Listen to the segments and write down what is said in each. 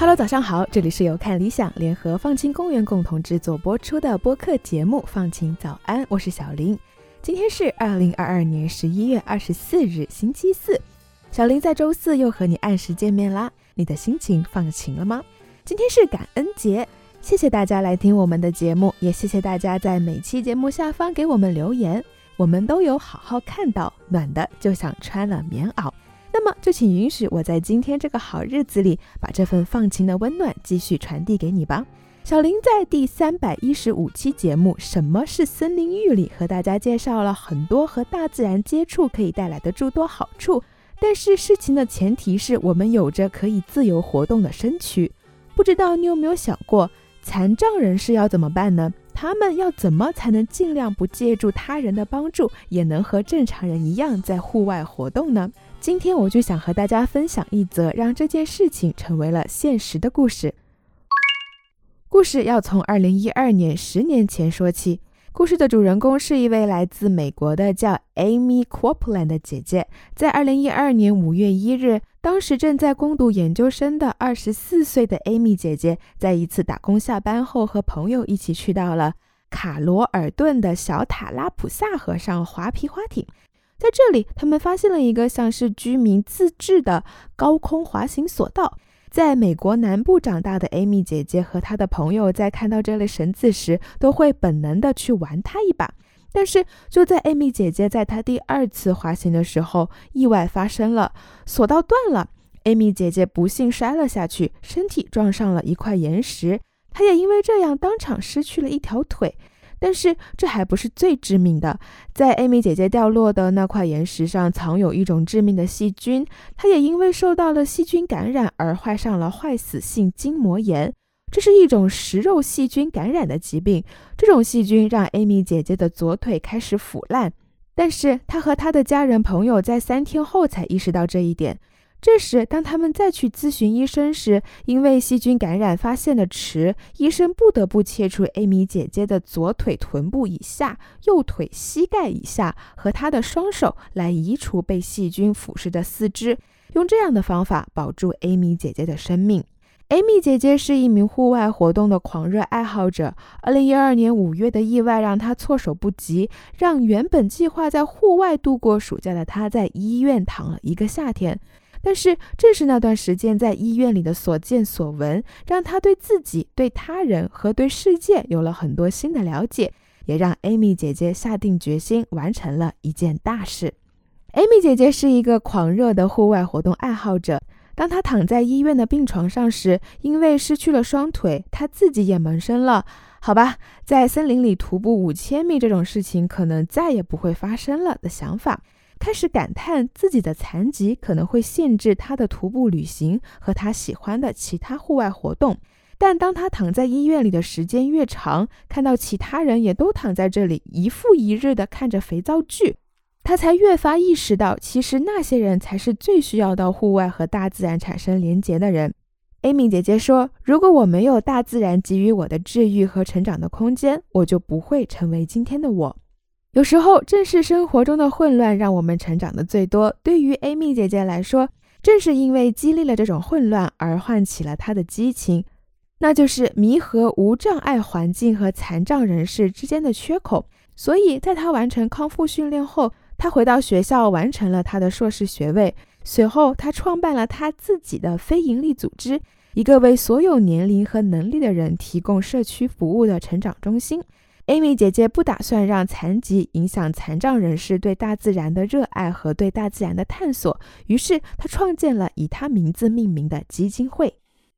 Hello，早上好，这里是由看理想联合放晴公园共同制作播出的播客节目《放晴早安》，我是小林。今天是二零二二年十一月二十四日，星期四。小林在周四又和你按时见面啦，你的心情放晴了吗？今天是感恩节，谢谢大家来听我们的节目，也谢谢大家在每期节目下方给我们留言，我们都有好好看到，暖的就想穿了棉袄。那么就请允许我在今天这个好日子里，把这份放晴的温暖继续传递给你吧。小林在第三百一十五期节目《什么是森林浴》里，和大家介绍了很多和大自然接触可以带来的诸多好处。但是事情的前提是我们有着可以自由活动的身躯。不知道你有没有想过，残障人士要怎么办呢？他们要怎么才能尽量不借助他人的帮助，也能和正常人一样在户外活动呢？今天我就想和大家分享一则让这件事情成为了现实的故事。故事要从二零一二年十年前说起。故事的主人公是一位来自美国的叫 Amy Copeland 的姐姐。在二零一二年五月一日，当时正在攻读研究生的二十四岁的 Amy 姐姐，在一次打工下班后，和朋友一起去到了卡罗尔顿的小塔拉普萨河上划皮划艇。在这里，他们发现了一个像是居民自制的高空滑行索道。在美国南部长大的 Amy 姐姐和她的朋友，在看到这类绳子时，都会本能的去玩它一把。但是，就在 Amy 姐姐在她第二次滑行的时候，意外发生了，索道断了。Amy 姐姐不幸摔了下去，身体撞上了一块岩石，她也因为这样当场失去了一条腿。但是这还不是最致命的，在艾米姐姐掉落的那块岩石上藏有一种致命的细菌，她也因为受到了细菌感染而患上了坏死性筋膜炎。这是一种食肉细菌感染的疾病，这种细菌让艾米姐姐的左腿开始腐烂，但是她和她的家人朋友在三天后才意识到这一点。这时，当他们再去咨询医生时，因为细菌感染发现的迟，医生不得不切除艾米姐姐的左腿臀部以下、右腿膝盖以下和她的双手，来移除被细菌腐蚀的四肢，用这样的方法保住艾米姐姐的生命。艾米姐姐是一名户外活动的狂热爱好者。2012年5月的意外让她措手不及，让原本计划在户外度过暑假的她在医院躺了一个夏天。但是，正是那段时间在医院里的所见所闻，让他对自己、对他人和对世界有了很多新的了解，也让艾米姐姐下定决心完成了一件大事。艾米姐姐是一个狂热的户外活动爱好者。当她躺在医院的病床上时，因为失去了双腿，她自己也萌生了“好吧，在森林里徒步五千米这种事情可能再也不会发生了”的想法。开始感叹自己的残疾可能会限制他的徒步旅行和他喜欢的其他户外活动，但当他躺在医院里的时间越长，看到其他人也都躺在这里一复一日地看着肥皂剧，他才越发意识到，其实那些人才是最需要到户外和大自然产生连结的人。艾米姐姐说：“如果我没有大自然给予我的治愈和成长的空间，我就不会成为今天的我。”有时候，正是生活中的混乱让我们成长的最多。对于 Amy 姐姐来说，正是因为经历了这种混乱，而唤起了她的激情，那就是弥合无障碍环境和残障人士之间的缺口。所以，在她完成康复训练后，她回到学校完成了她的硕士学位。随后，她创办了她自己的非营利组织，一个为所有年龄和能力的人提供社区服务的成长中心。艾米姐姐不打算让残疾影响残障人士对大自然的热爱和对大自然的探索，于是她创建了以她名字命名的基金会。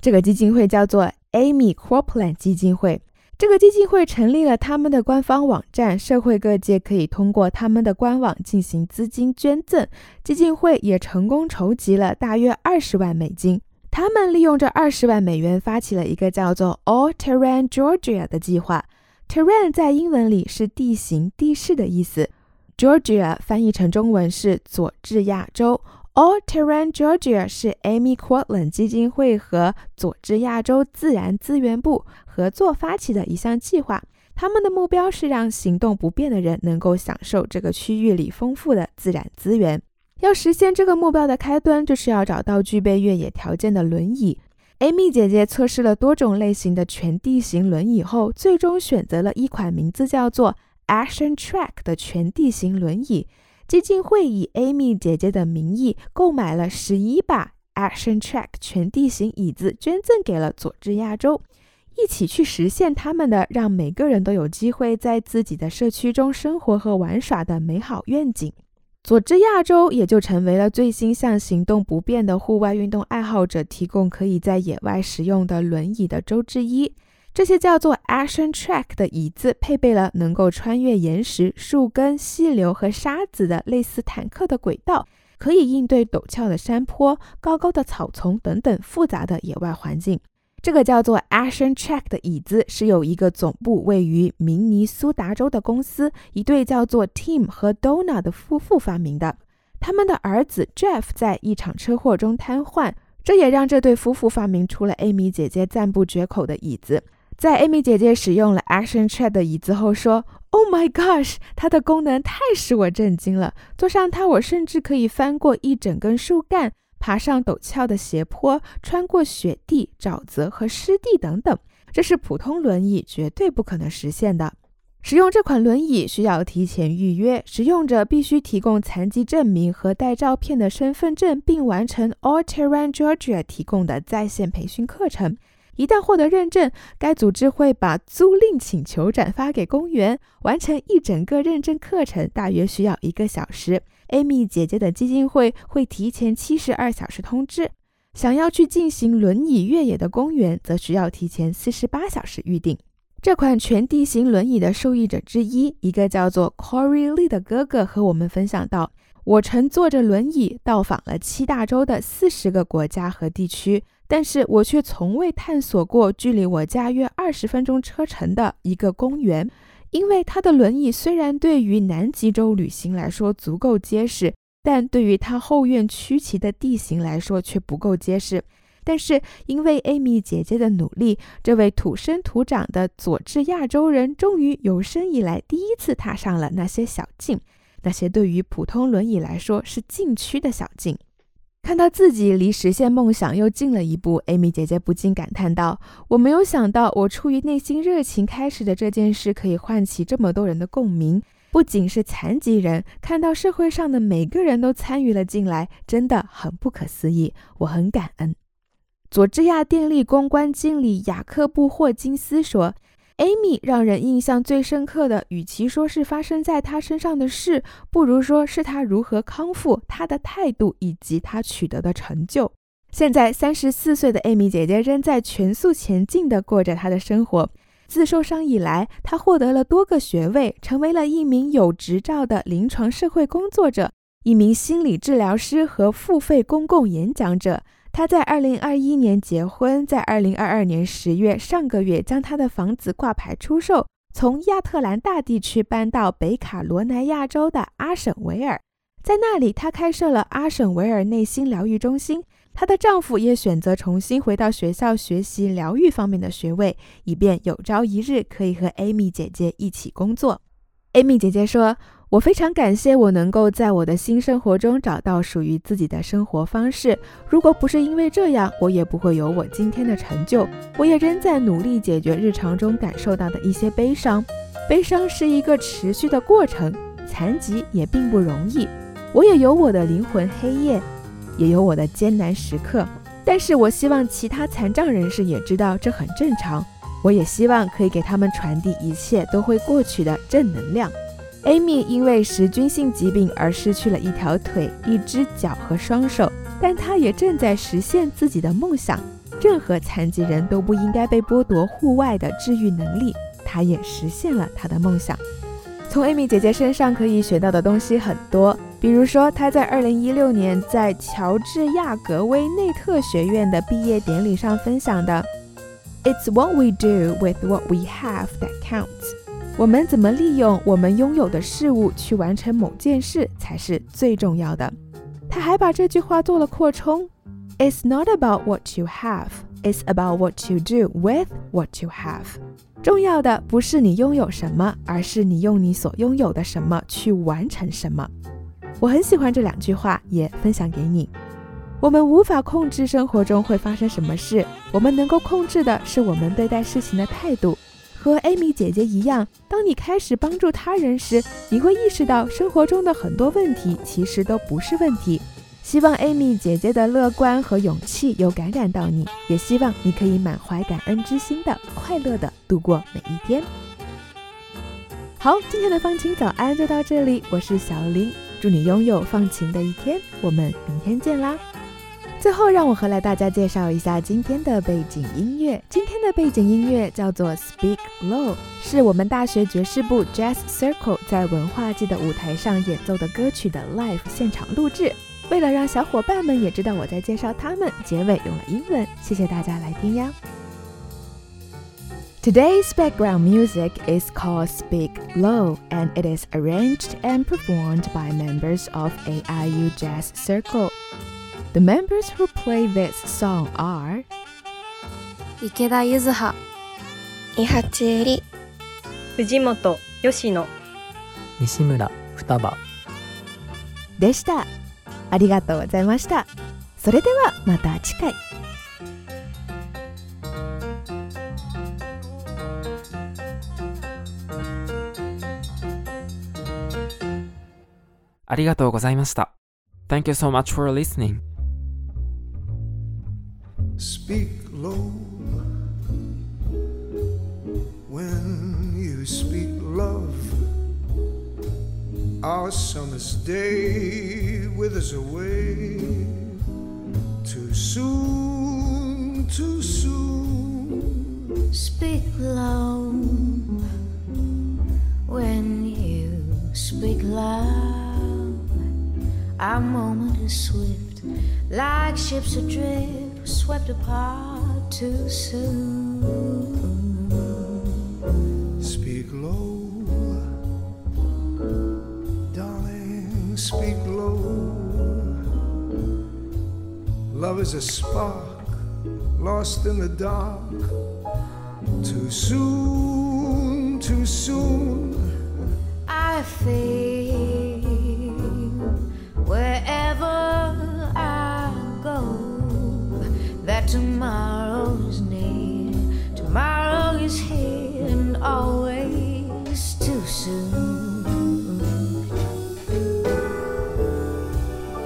这个基金会叫做 Amy Copeland 基金会。这个基金会成立了他们的官方网站，社会各界可以通过他们的官网进行资金捐赠。基金会也成功筹集了大约二十万美金。他们利用这二十万美元发起了一个叫做 All Terrain Georgia 的计划。Terrain 在英文里是地形、地势的意思。Georgia 翻译成中文是佐治亚州 All Terrain Georgia 是 Amy Cortland 基金会和佐治亚州自然资源部合作发起的一项计划。他们的目标是让行动不便的人能够享受这个区域里丰富的自然资源。要实现这个目标的开端，就是要找到具备越野条件的轮椅。Amy 姐姐测试了多种类型的全地形轮椅后，最终选择了一款名字叫做 Action Track 的全地形轮椅。基金会以 Amy 姐姐的名义购买了十一把 Action Track 全地形椅子，捐赠给了佐治亚州，一起去实现他们的让每个人都有机会在自己的社区中生活和玩耍的美好愿景。佐治亚州也就成为了最新向行动不便的户外运动爱好者提供可以在野外使用的轮椅的州之一。这些叫做 Action Track 的椅子配备了能够穿越岩石、树根、溪流和沙子的类似坦克的轨道，可以应对陡峭的山坡、高高的草丛等等复杂的野外环境。这个叫做 Action Track 的椅子是由一个总部位于明尼苏达州的公司，一对叫做 Tim 和 Donna 的夫妇发明的。他们的儿子 Jeff 在一场车祸中瘫痪，这也让这对夫妇发明出了 Amy 姐姐赞不绝口的椅子。在 Amy 姐姐使用了 Action Chair 的椅子后说：“Oh my gosh，它的功能太使我震惊了！坐上它，我甚至可以翻过一整根树干，爬上陡峭的斜坡，穿过雪地、沼泽和湿地等等。这是普通轮椅绝对不可能实现的。使用这款轮椅需要提前预约，使用者必须提供残疾证明和带照片的身份证，并完成 All Terrain Georgia 提供的在线培训课程。”一旦获得认证，该组织会把租赁请求转发给公园。完成一整个认证课程大约需要一个小时。Amy 姐姐的基金会会提前七十二小时通知。想要去进行轮椅越野的公园，则需要提前四十八小时预定。这款全地形轮椅的受益者之一，一个叫做 Corey Lee 的哥哥和我们分享到：“我乘坐着轮椅到访了七大洲的四十个国家和地区。”但是我却从未探索过距离我家约二十分钟车程的一个公园，因为他的轮椅虽然对于南极洲旅行来说足够结实，但对于他后院曲奇的地形来说却不够结实。但是因为艾米姐姐的努力，这位土生土长的佐治亚州人终于有生以来第一次踏上了那些小径，那些对于普通轮椅来说是禁区的小径。看到自己离实现梦想又近了一步，艾米姐姐不禁感叹道：“我没有想到，我出于内心热情开始的这件事，可以唤起这么多人的共鸣。不仅是残疾人，看到社会上的每个人都参与了进来，真的很不可思议。我很感恩。”佐治亚电力公关经理雅克布霍金斯说。Amy 让人印象最深刻的，与其说是发生在她身上的事，不如说是她如何康复、她的态度以及她取得的成就。现在三十四岁的 Amy 姐姐仍在全速前进地过着她的生活。自受伤以来，她获得了多个学位，成为了一名有执照的临床社会工作者、一名心理治疗师和付费公共演讲者。他在二零二一年结婚，在二零二二年十月上个月将他的房子挂牌出售，从亚特兰大地区搬到北卡罗来纳州的阿什维尔，在那里他开设了阿什维尔内心疗愈中心。她的丈夫也选择重新回到学校学习疗愈方面的学位，以便有朝一日可以和艾米姐姐一起工作。艾米姐姐说。我非常感谢我能够在我的新生活中找到属于自己的生活方式。如果不是因为这样，我也不会有我今天的成就。我也仍在努力解决日常中感受到的一些悲伤。悲伤是一个持续的过程，残疾也并不容易。我也有我的灵魂黑夜，也有我的艰难时刻。但是我希望其他残障人士也知道这很正常。我也希望可以给他们传递一切都会过去的正能量。Amy 因为食菌性疾病而失去了一条腿、一只脚和双手，但她也正在实现自己的梦想。任何残疾人都不应该被剥夺户外的治愈能力。她也实现了她的梦想。从 Amy 姐姐身上可以学到的东西很多，比如说她在2016年在乔治亚格威内特学院的毕业典礼上分享的：“It's what we do with what we have that counts。”我们怎么利用我们拥有的事物去完成某件事才是最重要的。他还把这句话做了扩充：It's not about what you have, it's about what you do with what you have。重要的不是你拥有什么，而是你用你所拥有的什么去完成什么。我很喜欢这两句话，也分享给你。我们无法控制生活中会发生什么事，我们能够控制的是我们对待事情的态度。和艾米姐姐一样，当你开始帮助他人时，你会意识到生活中的很多问题其实都不是问题。希望艾米姐姐的乐观和勇气有感染到你，也希望你可以满怀感恩之心的快乐的度过每一天。好，今天的放晴早安就到这里，我是小林，祝你拥有放晴的一天，我们明天见啦。最后，让我和来大家介绍一下今天的背景音乐。今天的背景音乐叫做《Speak Low》，是我们大学爵士部 Jazz Circle 在文化季的舞台上演奏的歌曲的 live 现场录制。为了让小伙伴们也知道我在介绍他们，结尾用了英文。谢谢大家来听呀。Today's background music is called Speak Low, and it is arranged and performed by members of AIU Jazz Circle. The members who play this song are 池田柚葉伊八絵里藤本吉野西村双葉でした。ありがとうございました。それではまた次回。ありがとうございました。Thank you so much for listening. Speak low when you speak love. Our summer's day withers away too soon, too soon. Speak low when you speak loud. Our moment is swift, like ships adrift swept apart too soon. Speak low, darling, speak low. Love is a spark lost in the dark. Too soon, too soon. I feel soon.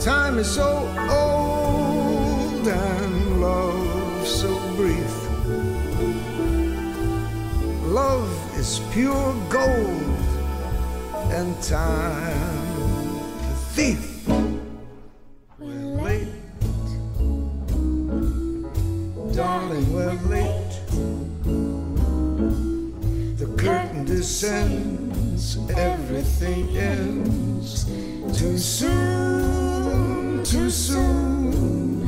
Time is so old and love so brief. Love is pure gold and time a thief. darling, we're late. The curtain descends, everything ends. Too soon, too soon.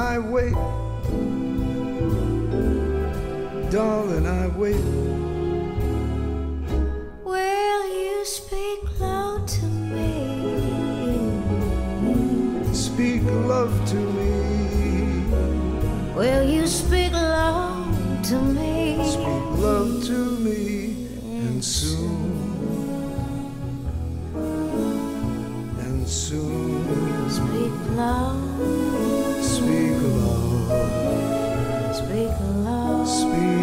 I wait. Darling, I wait. Will you speak low to me? Speak love to me. Will you speak low to me? Speak love to me, soon. Speak love. Speak love. Speak love.